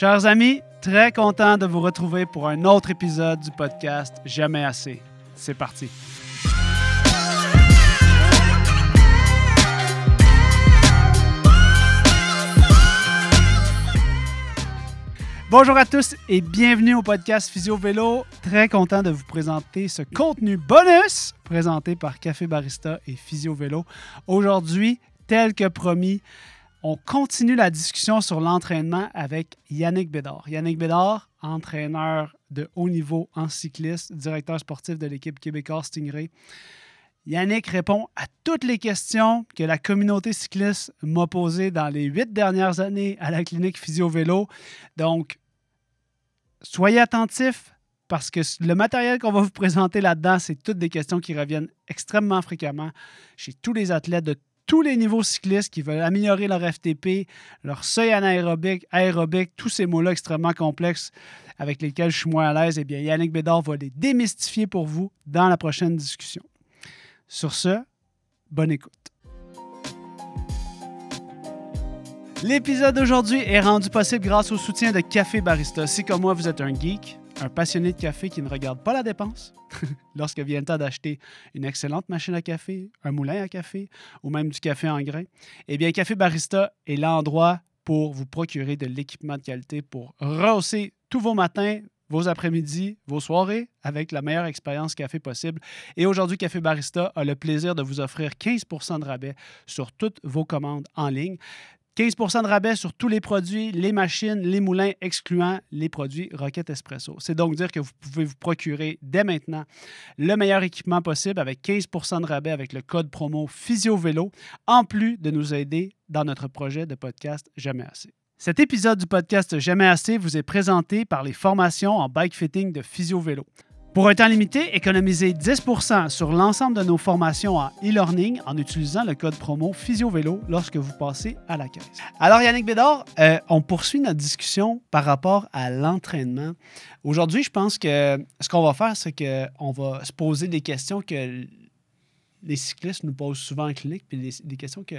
Chers amis, très content de vous retrouver pour un autre épisode du podcast Jamais assez. C'est parti. Bonjour à tous et bienvenue au podcast Physio Vélo. Très content de vous présenter ce contenu bonus présenté par Café Barista et Physio Vélo. Aujourd'hui, tel que promis, on continue la discussion sur l'entraînement avec Yannick Bédard. Yannick Bédard, entraîneur de haut niveau en cycliste, directeur sportif de l'équipe québécoise Stingray. Yannick répond à toutes les questions que la communauté cycliste m'a posées dans les huit dernières années à la clinique Physio Vélo. Donc, soyez attentifs parce que le matériel qu'on va vous présenter là-dedans, c'est toutes des questions qui reviennent extrêmement fréquemment chez tous les athlètes de tous les niveaux cyclistes qui veulent améliorer leur FTP, leur seuil anaérobique, aérobique, tous ces mots-là extrêmement complexes avec lesquels je suis moins à l'aise, eh bien, Yannick Bédard va les démystifier pour vous dans la prochaine discussion. Sur ce, bonne écoute. L'épisode d'aujourd'hui est rendu possible grâce au soutien de Café Barista. Si comme moi, vous êtes un geek, un passionné de café qui ne regarde pas la dépense, lorsque vient le temps d'acheter une excellente machine à café, un moulin à café ou même du café en grains, eh bien, Café Barista est l'endroit pour vous procurer de l'équipement de qualité pour rehausser tous vos matins, vos après-midi, vos soirées avec la meilleure expérience café possible. Et aujourd'hui, Café Barista a le plaisir de vous offrir 15% de rabais sur toutes vos commandes en ligne. 15% de rabais sur tous les produits, les machines, les moulins, excluant les produits Rocket Espresso. C'est donc dire que vous pouvez vous procurer dès maintenant le meilleur équipement possible avec 15% de rabais avec le code promo PhysioVélo, en plus de nous aider dans notre projet de podcast Jamais assez. Cet épisode du podcast Jamais assez vous est présenté par les formations en bike fitting de Physio Vélo. Pour un temps limité, économisez 10% sur l'ensemble de nos formations en e-learning en utilisant le code promo PhysioVélo lorsque vous passez à la caisse. Alors Yannick Bédard, euh, on poursuit notre discussion par rapport à l'entraînement. Aujourd'hui, je pense que ce qu'on va faire, c'est qu'on va se poser des questions que les cyclistes nous posent souvent en clinique, puis des questions que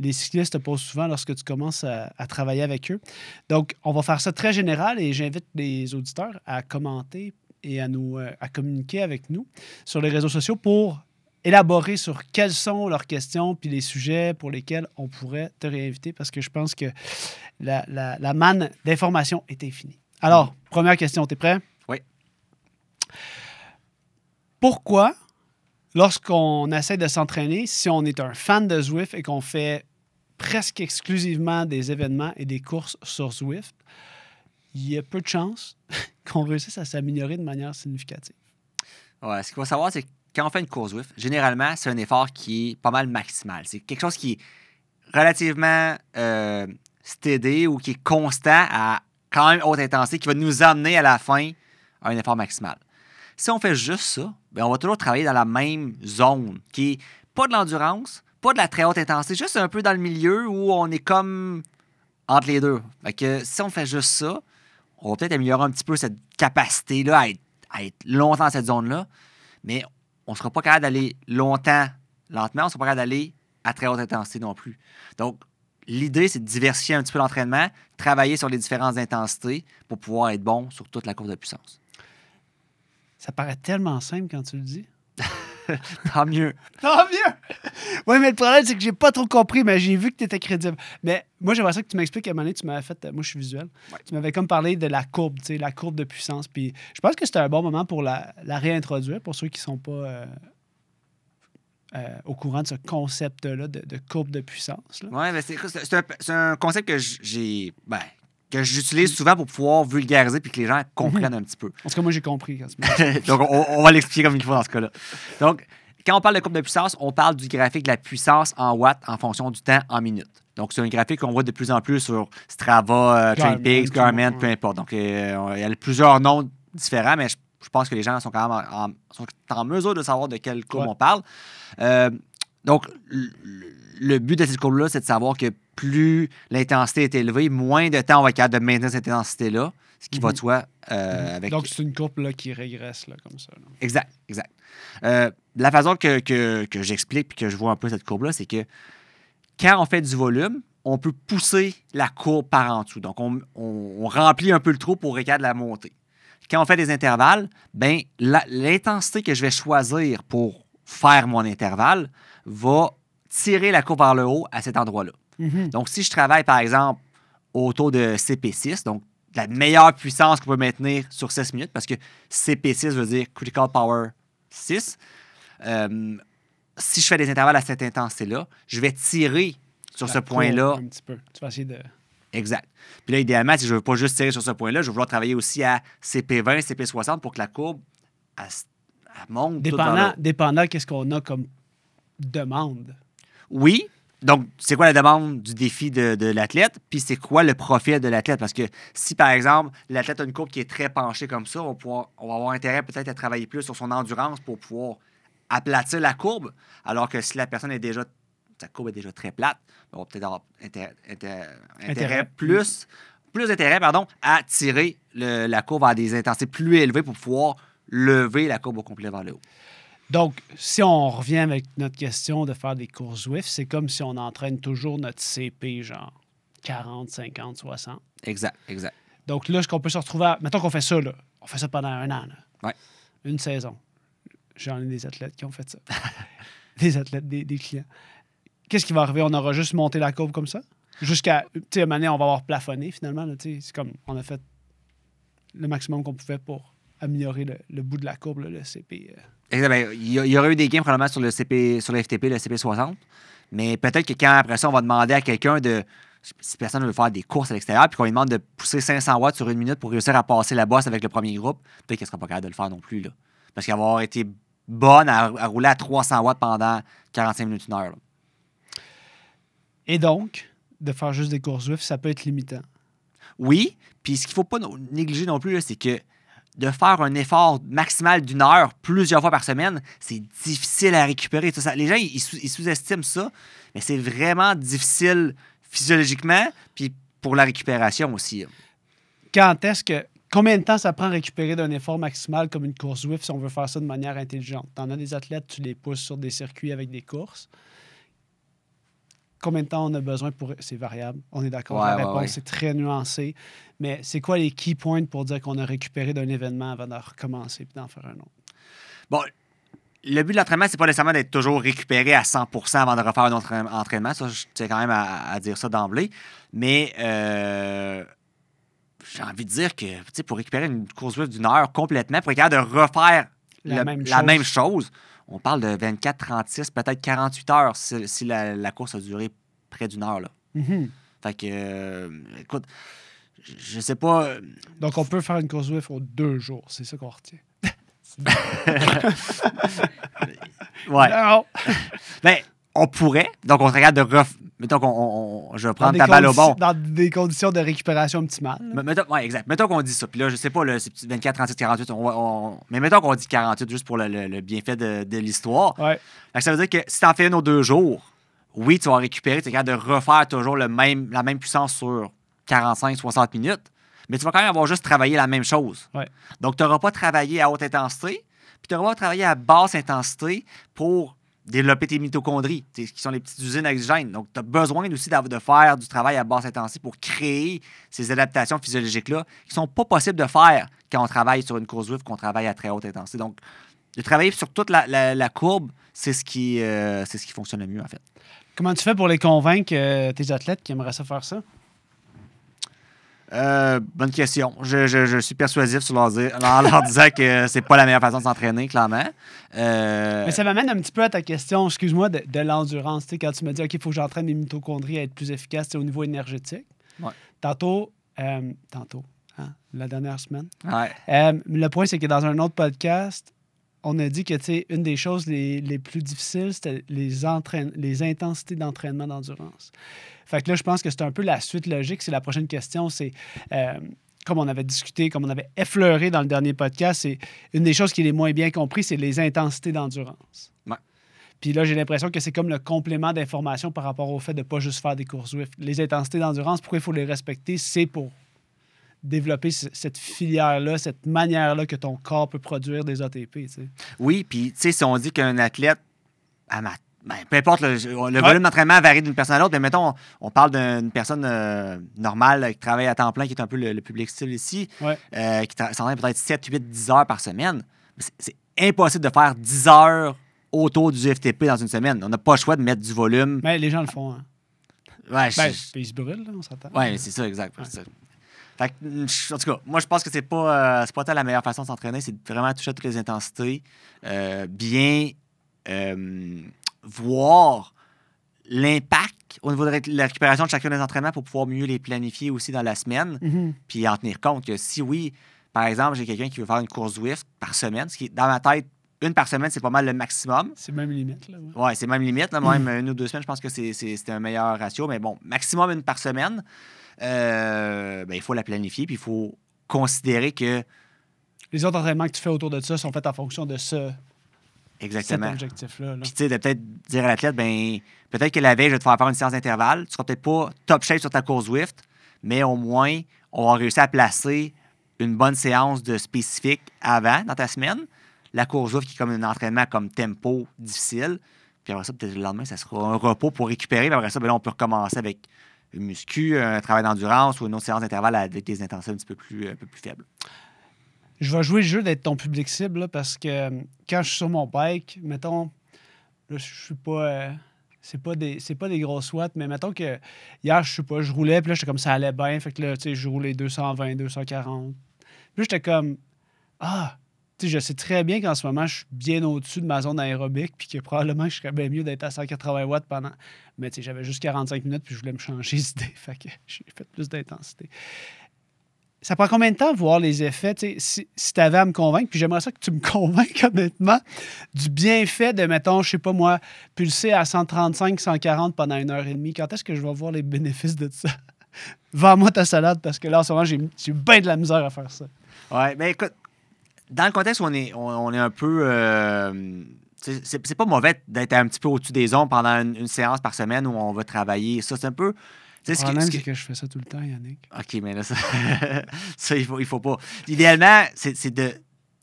les cyclistes te posent souvent lorsque tu commences à, travailler avec eux. Donc, on va faire ça très général et j'invite les auditeurs à commenter et à, nous, euh, à communiquer avec nous sur les réseaux sociaux pour élaborer sur quelles sont leurs questions puis les sujets pour lesquels on pourrait te réinviter parce que je pense que la, la manne d'informations est infinie. Alors, première question, tu es prêt? Oui. Pourquoi lorsqu'on essaie de s'entraîner, si on est un fan de Zwift et qu'on fait presque exclusivement des événements et des courses sur Zwift, il y a peu de chances qu'on réussisse à s'améliorer de manière significative. Ouais, ce qu'il faut savoir, c'est que quand on fait une course Zwift, généralement, c'est un effort qui est pas mal maximal. C'est quelque chose qui est relativement euh, steady ou qui est constant à quand même haute intensité, qui va nous amener à la fin à un effort maximal. Si on fait juste ça, ben, on va toujours travailler dans la même zone, qui est pas de l'endurance, pas de la très haute intensité, juste un peu dans le milieu où on est comme entre les deux. Fait que si on fait juste ça, on va peut-être améliorer un petit peu cette capacité-là à être, longtemps dans cette zone-là, mais on ne sera pas capable d'aller longtemps lentement, on ne sera pas capable d'aller à très haute intensité non plus. Donc, l'idée, c'est de diversifier un petit peu l'entraînement, travailler sur les différentes intensités pour pouvoir être bon sur toute la courbe de puissance. Ça paraît tellement simple quand tu le dis. Tant mieux. Tant mieux! Oui, mais le problème, c'est que j'ai pas trop compris, mais j'ai vu que tu étais crédible. Mais moi, j'aimerais ça que tu m'expliques à un moment donné, tu m'avais fait. Moi, je suis visuel. Tu m'avais comme parlé de la courbe, tu sais, la courbe de puissance. Puis je pense que c'était un bon moment pour la, réintroduire pour ceux qui sont pas. Euh, euh, au courant de ce concept-là de, courbe de puissance. Oui, mais c'est un, un, concept que j'ai. Ben, que j'utilise souvent pour pouvoir vulgariser puis que les gens comprennent un petit peu. En tout cas, moi, j'ai compris. Donc, on, va l'expliquer comme il faut dans ce cas-là. Donc, quand on parle de courbe de puissance, on parle du graphique de la puissance en watts en fonction du temps en minutes. Donc, c'est un graphique qu'on voit de plus en plus sur Strava, euh, TrainPix, Garmin, peu importe. Donc, euh, il y a plusieurs noms différents, mais je, pense que les gens sont quand même en, sont en mesure de savoir de quelle courbe on parle. Euh, donc, le but de cette courbe-là, c'est de savoir que plus l'intensité est élevée, moins de temps on va être capable de maintenir cette intensité-là, ce qui va de mhm. soi euh, avec... Donc, c'est une courbe là, qui régresse là, comme ça. Exact, exact. Euh, la façon que, que, que j'explique puis que je vois un peu cette courbe-là, c'est que quand on fait du volume, on peut pousser la courbe par en dessous. Donc, on, on- on remplit un peu le trou pour regarder la montée. Quand on fait des intervalles, ben, l'intensité que je vais choisir pour faire mon intervalle va tirer la courbe vers le haut à cet endroit-là. Mhm. Donc, si je travaille, par exemple, autour de CP6, donc la meilleure puissance qu'on peut maintenir sur 16 minutes, parce que CP6 veut dire Critical Power 6, euh, si je fais des intervalles à cette intensité-là, je vais tirer sur La ce point-là. Un petit peu. Tu vas essayer de. Exact. Puis là, idéalement, si je ne veux pas juste tirer sur ce point-là, je vais vouloir travailler aussi à CP20, CP60 pour que la courbe elle, s- elle monte. Dépendant, dépendant qu'est-ce qu'on a comme demande. Oui. Donc, c'est quoi la demande du défi de, de l'athlète? Puis c'est quoi le profil de l'athlète? Parce que si, par exemple, l'athlète a une courbe qui est très penchée comme ça, on va, pouvoir- on va avoir intérêt peut-être à travailler plus sur son endurance pour pouvoir aplatir la courbe. Alors que si la personne est déjà, sa courbe est déjà très plate, on va peut-être avoir intér- intér- intérêt, Intérêt. plus, plus d'intérêt pardon, à tirer le- la courbe à des intensités plus élevées pour pouvoir lever la courbe au complet vers le haut. Donc, si on revient avec notre question de faire des courses Zwift, c'est comme si on entraîne toujours notre CP, genre 40, 50, 60. Exact, exact. Donc là, ce qu'on peut se retrouver à... Mettons qu'on fait ça, là. On fait ça pendant un an, là. Ouais. Une saison. J'en ai des athlètes qui ont fait ça. des athlètes, des, des clients. Qu'est-ce qui va arriver? On aura juste monté la courbe comme ça? Jusqu'à... Tu sais, on va avoir plafonné, finalement. C'est comme... On a fait le maximum qu'on pouvait pour améliorer le, le bout de la courbe, là, le CP. euh. Exact. Ben, Il y, aurait eu des gains probablement sur le, CP, sur le FTP, le CP60. Mais peut-être que quand après ça, on va demander à quelqu'un de. Si personne veut faire des courses à l'extérieur, puis qu'on lui demande de pousser 500 watts sur une minute pour réussir à passer la bosse avec le premier groupe, peut-être qu'elle ne sera pas capable de le faire non plus. Là. Parce qu'elle va avoir été bonne à, à rouler à 300 watts pendant 45 minutes, une heure. là. Et donc, de faire juste des courses Zwift, ça peut être limitant. Oui, puis ce qu'il ne faut pas négliger non plus, là, c'est que de faire un effort maximal d'une heure plusieurs fois par semaine, c'est difficile à récupérer. Ça. Les gens, ils, sous- ils sous-estiment ça, mais c'est vraiment difficile physiologiquement, puis pour la récupération aussi. Quand est-ce que. Combien de temps ça prend à récupérer d'un effort maximal comme une course Zwift si on veut faire ça de manière intelligente? T'en as des athlètes, tu les pousses sur des circuits avec des courses. Combien de temps on a besoin pour. C'est variable. On est d'accord. Ouais, La réponse ouais. c'est très nuancé. Mais c'est quoi les key points pour dire qu'on a récupéré d'un événement avant de recommencer et d'en faire un autre? Bon, le but de l'entraînement, c'est pas nécessairement d'être toujours récupéré à 100% avant de refaire un autre en- entraînement. Ça, je tiens quand même à, à dire ça d'emblée. Mais euh, j'ai envie de dire que pour récupérer une course d'une heure complètement, pour être capable de refaire La le- même la chose. même chose, on parle de 24, 36, peut-être 48 heures si, si la, la course a duré près d'une heure. Là. Mhm. Fait que, euh, écoute, je- sais pas. euh, Donc, on peut faire une course Zwift aux deux jours. C'est ça qu'on retient. Ouais. Non! Ben, on pourrait. Donc, on serait capable de ref... Mettons qu'on. on- on- je vais prendre ta balle au bon. Dans des conditions de récupération optimale. là. Mettons, ouais, exact. Mettons qu'on dit ça. Puis là, je sais pas, petit 24, 36, 48. on va- on- Mais mettons qu'on dit 48 juste pour le, le- le bienfait de, de l'histoire. Ouais. Fait que ça veut dire que si tu en fais une aux deux jours, oui, tu vas récupérer, tu es capable de refaire toujours le même, la même puissance sur 45, 60 minutes, mais tu vas quand même avoir juste travaillé la même chose. Ouais. Donc, tu n'auras pas travaillé à haute intensité, puis tu n'auras pas travaillé à basse intensité pour développer tes mitochondries, qui sont les petites usines à. Donc, tu as besoin aussi de faire du travail à basse intensité pour créer ces adaptations physiologiques-là qui sont pas possibles de faire quand on travaille sur une course Zwift, qu'on travaille à très haute intensité. Donc, de travailler sur toute la, la- courbe, c'est ce, qui, euh, c'est ce qui fonctionne le mieux, en fait. Comment tu fais pour les convaincre, euh, tes athlètes qui aimeraient ça faire ça? Euh, bonne question. Je, je- je suis persuasif sur leur dire- en leur disant que c'est pas la meilleure façon de s'entraîner, clairement. Euh, Mais ça m'amène un petit peu à ta question, excuse-moi, de, de l'endurance. Quand tu me dis, OK, il faut que j'entraîne mes mitochondries à être plus sais, au niveau énergétique. Ouais. Tantôt, euh, tantôt, hein, la dernière semaine. ouais. Le point, c'est que dans un autre podcast, on a dit que, une des choses les, les plus difficiles, c'était les intensités d'entraînement d'endurance. Fait que là, je pense que c'est un peu la suite logique. C'est la prochaine question, c'est... euh, comme on avait discuté, comme on avait effleuré dans le dernier podcast, c'est une des choses qui est les moins bien compris, c'est les intensités d'endurance. Ouais. Puis là, j'ai l'impression que c'est comme le complément d'information par rapport au fait de ne pas juste faire des courses Zwift. Les intensités d'endurance, pourquoi il faut les respecter? C'est pour développer ce- cette filière-là, cette manière-là que ton corps peut produire des ATP. Oui, puis tu sais, si on dit qu'un athlète, ma- Ben, peu importe, le, le volume d'entraînement varie d'une personne à l'autre, mais mettons, on, on parle d'une personne euh, normale euh, qui travaille à temps plein, qui est un peu le, le public cible ici, Ouais. euh, qui tra- s'entraîne peut-être 7, 8, 10 heures par semaine. C'est- impossible de faire 10 heures autour du FTP dans une semaine. On n'a pas le choix de mettre du volume. Mais les gens le font. Hein. Ouais, Ben, je- ils se brûlent, là, on s'entend. Ouais, c'est ça, exact. c'est ça. Fait que, mm, en tout cas, moi, je pense que c'est pas, euh, pas tant la meilleure façon de s'entraîner, c'est de vraiment toucher à toutes les intensités, bien voir l'impact au niveau de la récupération de chacun des entraînements pour pouvoir mieux les planifier aussi dans la semaine, Mhm. puis en tenir compte que si oui, par exemple, j'ai quelqu'un qui veut faire une course Zwift par semaine, ce qui dans ma tête, une par semaine, c'est pas mal le maximum. C'est même limite. Là, ouais. Ouais, c'est même limite. Là, même une ou deux semaines, je pense que c'est un meilleur ratio. Mais bon, maximum une par semaine. Euh, ben, il faut la planifier, puis il faut considérer que. Les autres entraînements que tu fais autour de ça sont faits en fonction de ce, cet Exactement. objectif-là. là. Puis, tu sais, de peut-être dire à l'athlète, ben, peut-être que la veille, je vais te faire faire une séance d'intervalle. Tu seras peut-être pas top shape sur ta course Zwift, mais au moins, on va réussir à placer une bonne séance de spécifique avant dans ta semaine. La course Zwift qui est comme un entraînement comme tempo difficile. Puis après ça, peut-être le lendemain, ça sera un repos pour récupérer. Puis après ça, ben là, on peut recommencer avec une muscu, un travail d'endurance ou une autre séance d'intervalle avec des intensités un petit peu plus, un peu plus faibles. Je vais jouer le jeu d'être ton public cible parce que euh, quand je suis sur mon bike, mettons, là, je suis pas. euh, c'est pas des c'est pas des grosses watts, mais mettons que hier, je sais pas, je roulais, puis là, j'étais comme ça allait bien. Fait que là, tu sais, je roulais 220, 240. Puis j'étais comme Ah! Tu sais, je sais très bien qu'en ce moment, je suis bien au-dessus de ma zone aérobique, puis que probablement, je serais bien mieux d'être à 180 watts pendant. Mais tu sais, j'avais juste 45 minutes, puis je voulais me changer d'idée. Fait que j'ai fait plus d'intensité. Ça prend combien de temps voir les effets? Si, si tu avais à me convaincre, puis j'aimerais ça que tu me convainques honnêtement du bienfait de, mettons, je sais pas moi, pulser à 135, 140 pendant une heure et demie. Quand est-ce que je vais voir les bénéfices de ça? Vends-moi ta salade parce que là, en ce moment, j'ai bien de la misère à faire ça. Ouais, mais écoute, dans le contexte où on est, on, est un peu. euh, c'est pas mauvais d'être un petit peu au-dessus des ondes pendant une séance par semaine où on va travailler. Ça, c'est un peu. Le problème, ce que- c'est que je fais ça tout le temps, Yannick. OK, mais là, ça, ça, il, faut, il faut pas. Idéalement, c'est c'est de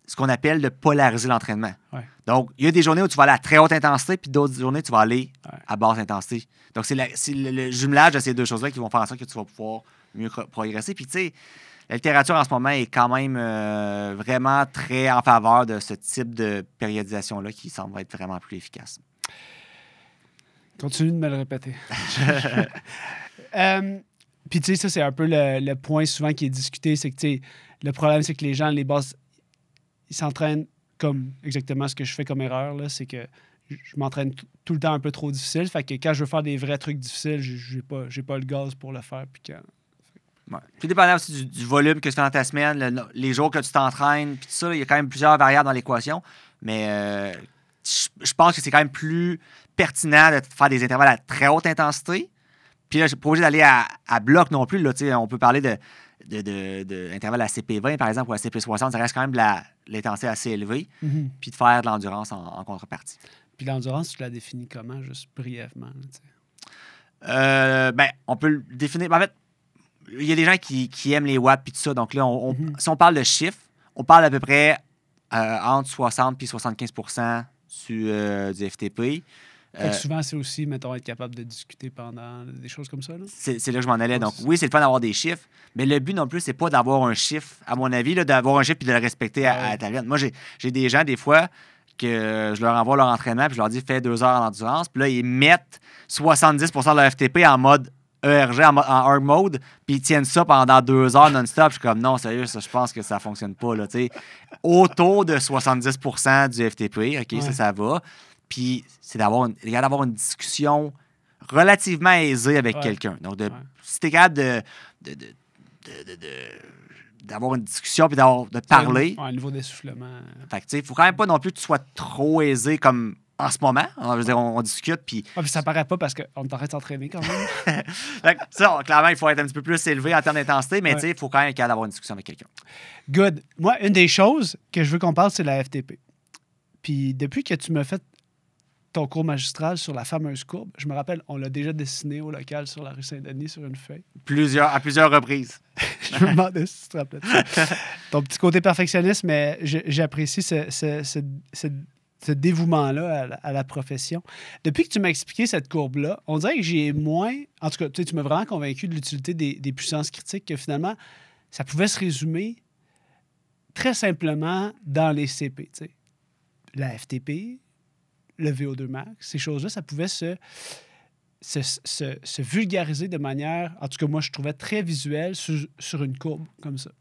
ce qu'on appelle de polariser l'entraînement. Ouais. Donc, il y a des journées où tu vas aller à très haute intensité, puis d'autres journées, tu vas aller Ouais. à basse intensité. Donc, c'est c'est le, le jumelage de ces deux choses-là qui vont faire en sorte que tu vas pouvoir mieux pro- progresser. Puis, tu sais, la littérature en ce moment est quand même euh, vraiment très en faveur de ce type de périodisation-là qui semble être vraiment plus efficace. Continue de me le répéter. Euh, Puis, tu sais, ça, c'est un peu le, le point souvent qui est discuté. C'est que, tu sais, le problème, c'est que les gens, les bases, ils s'entraînent comme exactement ce que je fais comme erreur. là, C'est que je m'entraîne tout le temps un peu trop difficile. Fait que quand je veux faire des vrais trucs difficiles, j'ai- pas, j'ai pas le gaz pour le faire. Puis quand... Dépendant aussi du, volume que tu fais dans ta semaine, le- les jours que tu t'entraînes, puis tout ça, il y a quand même plusieurs variables dans l'équation. Mais euh, je pense que c'est quand même plus pertinent de faire des intervalles à très haute intensité. Puis là, je suis pas obligé d'aller à, à bloc non plus. Là, on peut parler de, de, de, de intervalles à CP20, par exemple, ou à CP60. Ça reste quand même de l'intensité assez élevée. Puis de faire de l'endurance en, en contrepartie. Puis l'endurance, tu la définis comment, juste brièvement? Euh, ben, on peut le définir. En fait, il y a des gens qui, qui aiment les watts puis tout ça. Donc là, on- on- Mhm. si on parle de chiffres, on parle à peu près euh, entre 60 puis 75 du, euh, du FTP. Euh, souvent, c'est aussi, mettons, être capable de discuter pendant des choses comme ça. C'est là que je m'en allais. Donc, oui, c'est le fun d'avoir des chiffres, mais le but non plus, c'est pas d'avoir un chiffre, à mon avis, d'avoir un chiffre et de le respecter à, Ouais. à ta lettre. Moi, j'ai des gens, des fois, que je leur envoie leur entraînement, puis je leur dis fais deux heures en endurance, puis là, ils mettent 70% de leur FTP en mode ERG, en, hard mode, puis ils tiennent ça pendant deux heures non-stop. Je suis comme non, sérieux, ça, je pense que ça fonctionne pas. Là. Autour de 70% du FTP, OK, ça, ça va. Puis c'est d'avoir une, d'avoir une discussion relativement aisée avec Ouais. quelqu'un. Donc, de, Ouais. si t'es capable de, d'avoir une discussion puis d'avoir, de parler, Ouais, niveau d'essoufflement. fait que, tu sais, faut quand même pas non plus que tu sois trop aisé comme en ce moment. On, je veux dire, on, on discute, puis Ouais, puis ça paraît pas parce qu'on train de s'entraîner quand même. fait que ça, clairement, il faut être un petit peu plus élevé en termes d'intensité, mais Ouais. tu il faut quand même être capable d'avoir une discussion avec quelqu'un. Good. Moi, une des choses que je veux qu'on parle, c'est la FTP. Puis depuis que tu m'as fait ton cours magistral sur la fameuse courbe, je me rappelle, on l'a déjà dessiné au local sur la rue Saint-Denis sur une feuille. Plusieurs, à plusieurs reprises. je me demandais si tu te ça. Ton petit côté perfectionniste, mais j'apprécie ce- ce- ce- ce- ce dévouement-là à, la- à la profession. Depuis que tu m'as expliqué cette courbe-là, on dirait que j'ai moins. En tout cas, tu sais, tu m'as vraiment convaincu de l'utilité des, des puissances critiques, que finalement, ça pouvait se résumer très simplement dans les CP. tu sais. La FTP, le VO2 max, ces choses-là, ça pouvait se, se, se- se vulgariser de manière, en tout cas, moi, je trouvais très visuelle sur, sur une courbe comme ça.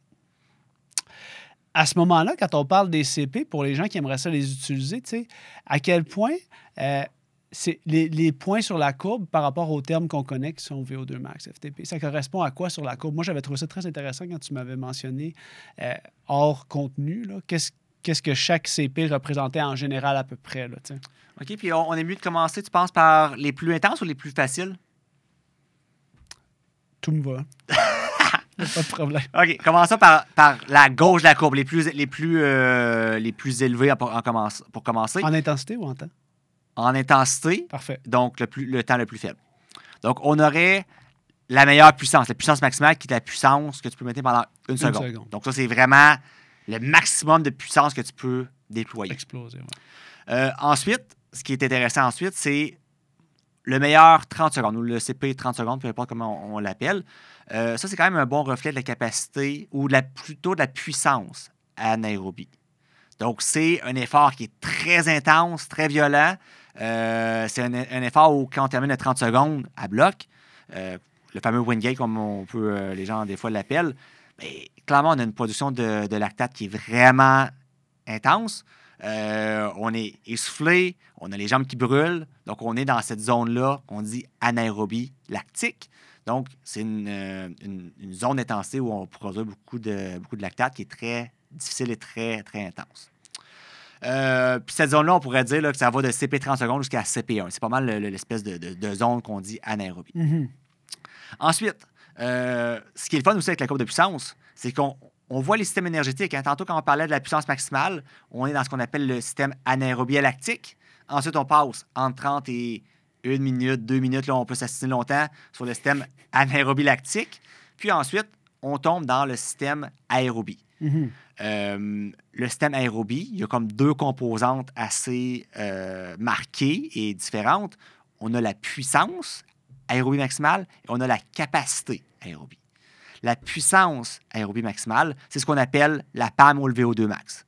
À ce moment-là, quand on parle des CP, pour les gens qui aimeraient ça les utiliser, tu sais, à quel point euh, les, points sur la courbe par rapport aux termes qu'on connaît qui sont VO2 max, FTP, ça correspond à quoi sur la courbe? Moi, j'avais trouvé ça très intéressant quand tu m'avais mentionné euh, hors contenu, qu'est-ce qu'est-ce que chaque CP représentait en général à peu près. Là. OK, puis on, on est mieux de commencer, tu penses, par les plus intenses ou les plus faciles? Tout me va. Pas de problème. OK, commençons par, par la gauche de la courbe, les plus, les plus, euh, les plus élevés en- en commence- pour commencer. En intensité ou en temps? En intensité, Parfait. donc le, plus, le temps le plus faible. Donc, on aurait la meilleure puissance, la puissance maximale qui est la puissance que tu peux mettre pendant une, seconde. seconde. Donc, ça, c'est vraiment le maximum de puissance que tu peux déployer. Exploser. ouais. Euh, ensuite, ce qui est intéressant ensuite, c'est le meilleur 30 secondes, ou le CP 30 secondes, peu importe comment on, on l'appelle. Euh, ça, c'est quand même un bon reflet de la capacité ou de la, plutôt de la puissance anaérobie. Donc, c'est un effort qui est très intense, très violent. Euh, c'est un, un effort où, quand on termine le 30 secondes à bloc, le fameux Wingate, comme on peut, les gens des fois l'appellent, mais clairement, on a une production de, de lactate qui est vraiment intense. Euh, on est essoufflé, on a les jambes qui brûlent. Donc, on est dans cette zone-là qu'on dit anaérobie lactique. Donc, c'est une, euh, une- une zone d'intensité où on produit beaucoup de, beaucoup de lactate qui est très difficile et très, très intense. Euh, puis cette zone-là, on pourrait dire là, que ça va de CP 30 secondes jusqu'à CP1. C'est pas mal le- le- l'espèce de, de- de zone qu'on dit anaérobie. Mhm. Ensuite, euh, ce qui est le fun aussi avec la courbe de puissance, c'est qu'on on voit les systèmes énergétiques. hein. Tantôt, quand on parlait de la puissance maximale, on est dans ce qu'on appelle le système anaérobie lactique. Ensuite, on passe entre 30 et 1 minute, 2 minutes. Là, on peut s'assiner longtemps sur le système anaérobie lactique. Puis ensuite, on tombe dans le système aérobie. Mhm. Euh, le système aérobie, il y a comme deux composantes assez euh, marquées et différentes. On a la puissance aérobie maximale et on a la capacité aérobie. La puissance aérobie maximale, c'est ce qu'on appelle la PAM ou le VO2 max.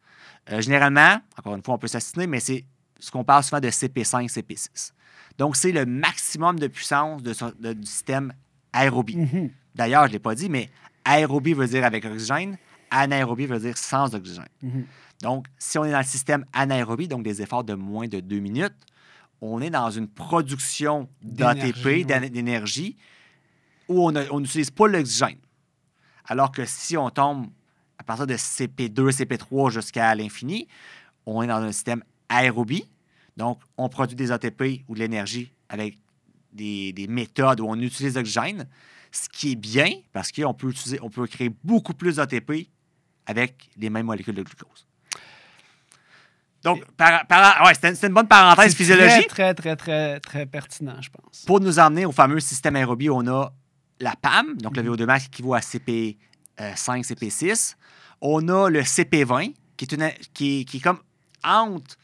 Euh, généralement, encore une fois, on peut s'assiner, mais c'est ce qu'on parle souvent de CP5, CP6. Donc, c'est le maximum de puissance de son- de- du système aérobie. Mhm. D'ailleurs, je ne l'ai pas dit, mais aérobie veut dire avec oxygène, anaérobie veut dire sans oxygène. Mhm. Donc, si on est dans le système anaérobie, donc des efforts de moins de deux minutes, on est dans une production d'ATP, d'énergie, où on n'utilise pas l'oxygène. Alors que si on tombe à partir de CP2, CP3 jusqu'à l'infini, on est dans un système aérobie. Donc, on produit des ATP ou de l'énergie avec des, des méthodes où on utilise l'oxygène, ce qui est bien parce qu'on peut, utiliser, on peut créer beaucoup plus d'ATP avec les mêmes molécules de glucose. Donc, par, par- ouais, c'était une- bonne parenthèse physiologique Très, très, très, très, très pertinent, je pense. pour nous emmener au fameux système aérobie, on a la PAM, donc le Mhm. VO2 max qui équivaut à CP5, CP6. On a le CP20, qui est, une, qui, est- qui est comme entre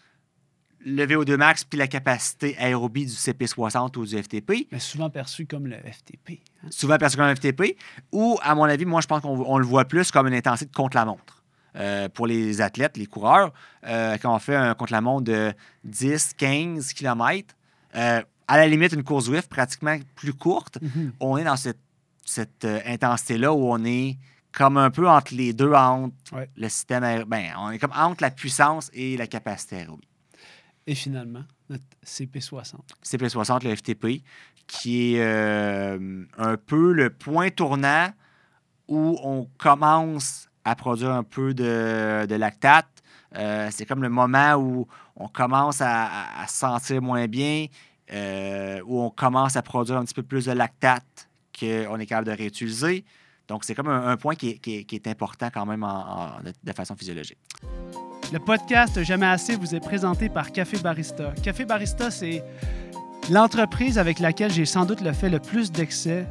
le VO2 max puis la capacité aérobie du CP60 ou du FTP, Mais souvent perçu comme le FTP. hein. souvent perçu comme un FTP, ou, à mon avis, moi, je pense qu'on on le voit plus comme une intensité de contre-la-montre. Euh, pour les athlètes, les coureurs, euh, quand on fait un contre-la-montre de 10, 15 km, à la limite, une course Zwift pratiquement plus courte, Mhm. on est dans cette, cette euh, intensité-là où on est comme un peu entre les deux, entre Ouais. le système aé- ben, on est comme entre la puissance et la capacité aérobie. Et finalement, notre CP60. CP60, le FTP, qui est euh, un peu le point tournant où on commence à produire un peu de, lactate. Euh, c'est comme le moment où on commence à, à- à se sentir moins bien, euh, où on commence à produire un petit peu plus de lactate qu'on est capable de réutiliser. Donc, c'est comme un, point qui est, important quand même de, de façon physiologique. Le podcast Jamais assez vous est présenté par Café Barista. Café Barista, c'est l'entreprise avec laquelle j'ai sans doute le fait le plus d'excès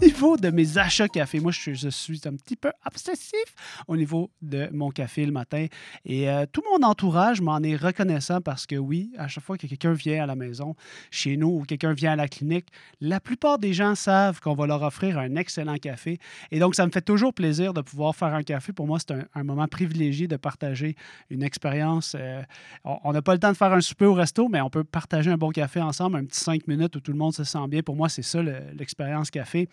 niveau de mes achats café, moi, je, suis un petit peu obsessif au niveau de mon café le matin. Et euh, tout mon entourage m'en est reconnaissant parce que oui, à chaque fois que quelqu'un vient à la maison, chez nous, ou quelqu'un vient à la clinique, la plupart des gens savent qu'on va leur offrir un excellent café. Et donc, ça me fait toujours plaisir de pouvoir faire un café. Pour moi, c'est un, moment privilégié de partager une expérience. euh, on n'a pas le temps de faire un souper au resto, mais on peut partager un bon café ensemble, un petit cinq minutes où tout le monde se sent bien. Pour moi, c'est ça le- l'expérience café.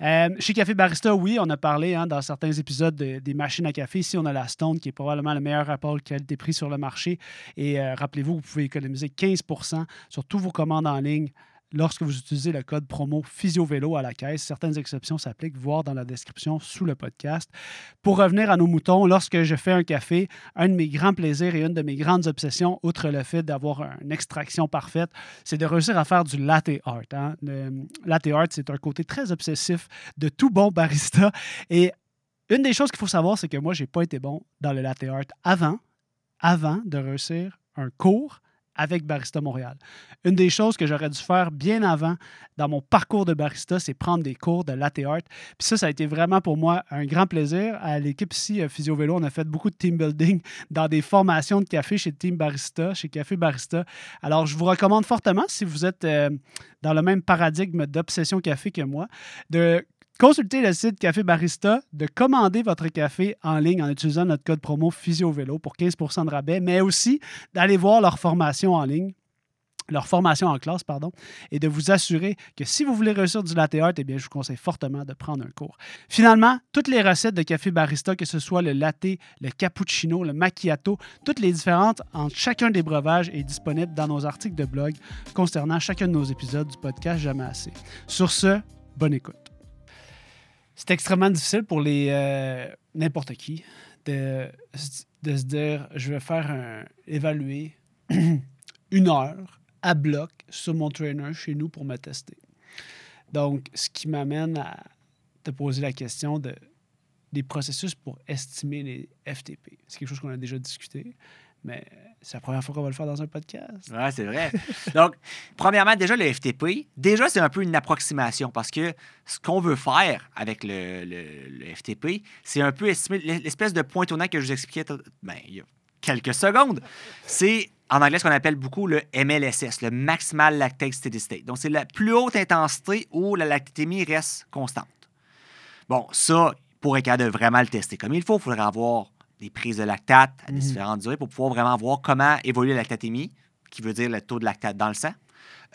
Euh, chez Café Barista, oui, on a parlé hein, dans certains épisodes de- des machines à café. Ici, on a la Stone, qui est probablement le meilleur rapport qualité-prix sur le marché. Et euh, rappelez-vous, vous pouvez économiser 15% sur tous vos commandes en ligne lorsque vous utilisez le code promo PhysioVélo à la caisse. Certaines exceptions s'appliquent, voir dans la description sous le podcast. Pour revenir à nos moutons, lorsque je fais un café, un de mes grands plaisirs et une de mes grandes obsessions, outre le fait d'avoir une extraction parfaite, c'est de réussir à faire du latte art. hein. Le latte art, c'est un côté très obsessif de tout bon barista. Et une des choses qu'il faut savoir, c'est que moi, j'ai pas été bon dans le latte art avant, avant de réussir un cours avec Barista Montréal. Une des choses que j'aurais dû faire bien avant dans mon parcours de barista, c'est prendre des cours de latte art. Puis ça, ça a été vraiment pour moi un grand plaisir. À l'équipe ici, euh, Physio Vélo, on a fait beaucoup de team building dans des formations de café chez Team Barista, chez Café Barista. Alors, je vous recommande fortement, si vous êtes euh, dans le même paradigme d'obsession café que moi, de consulter le site Café Barista, de commander votre café en ligne en utilisant notre code promo PhysioVélo pour 15% de rabais, mais aussi d'aller voir leur formation en ligne leur formation en classe, pardon, et de vous assurer que si vous voulez réussir du latte art, eh bien, je vous conseille fortement de prendre un cours. Finalement, toutes les recettes de café barista, que ce soit le latte, le cappuccino, le macchiato, toutes les différentes entre chacun des breuvages est disponible dans nos articles de blog concernant chacun de nos épisodes du podcast Jamais assez. Sur ce, bonne écoute. C'est extrêmement difficile pour les euh, n'importe qui de, de se dire je vais faire un évaluer une heure à bloc sur mon trainer chez nous pour me tester. Donc, ce qui m'amène à te poser la question de, des processus pour estimer les FTP. C'est quelque chose qu'on a déjà discuté, mais c'est la première fois qu'on va le faire dans un podcast. Ouais, c'est vrai. Donc, premièrement, déjà, le FTP, déjà, c'est un peu une approximation parce que ce qu'on veut faire avec le, le- FTP, c'est un peu estimer l'espèce de point tournant que je vous expliquais ben, il y a quelques secondes. C'est en anglais ce qu'on appelle beaucoup le MLSS, le Maximal Lactate Steady State. Donc, c'est la plus haute intensité où la lactatémie reste constante. Bon, ça, pour être capable de vraiment le tester comme il faut, il faudrait avoir des prises de lactate à Mhm. différentes durées pour pouvoir vraiment voir comment évolue la lactatémie, qui veut dire le taux de lactate dans le sang,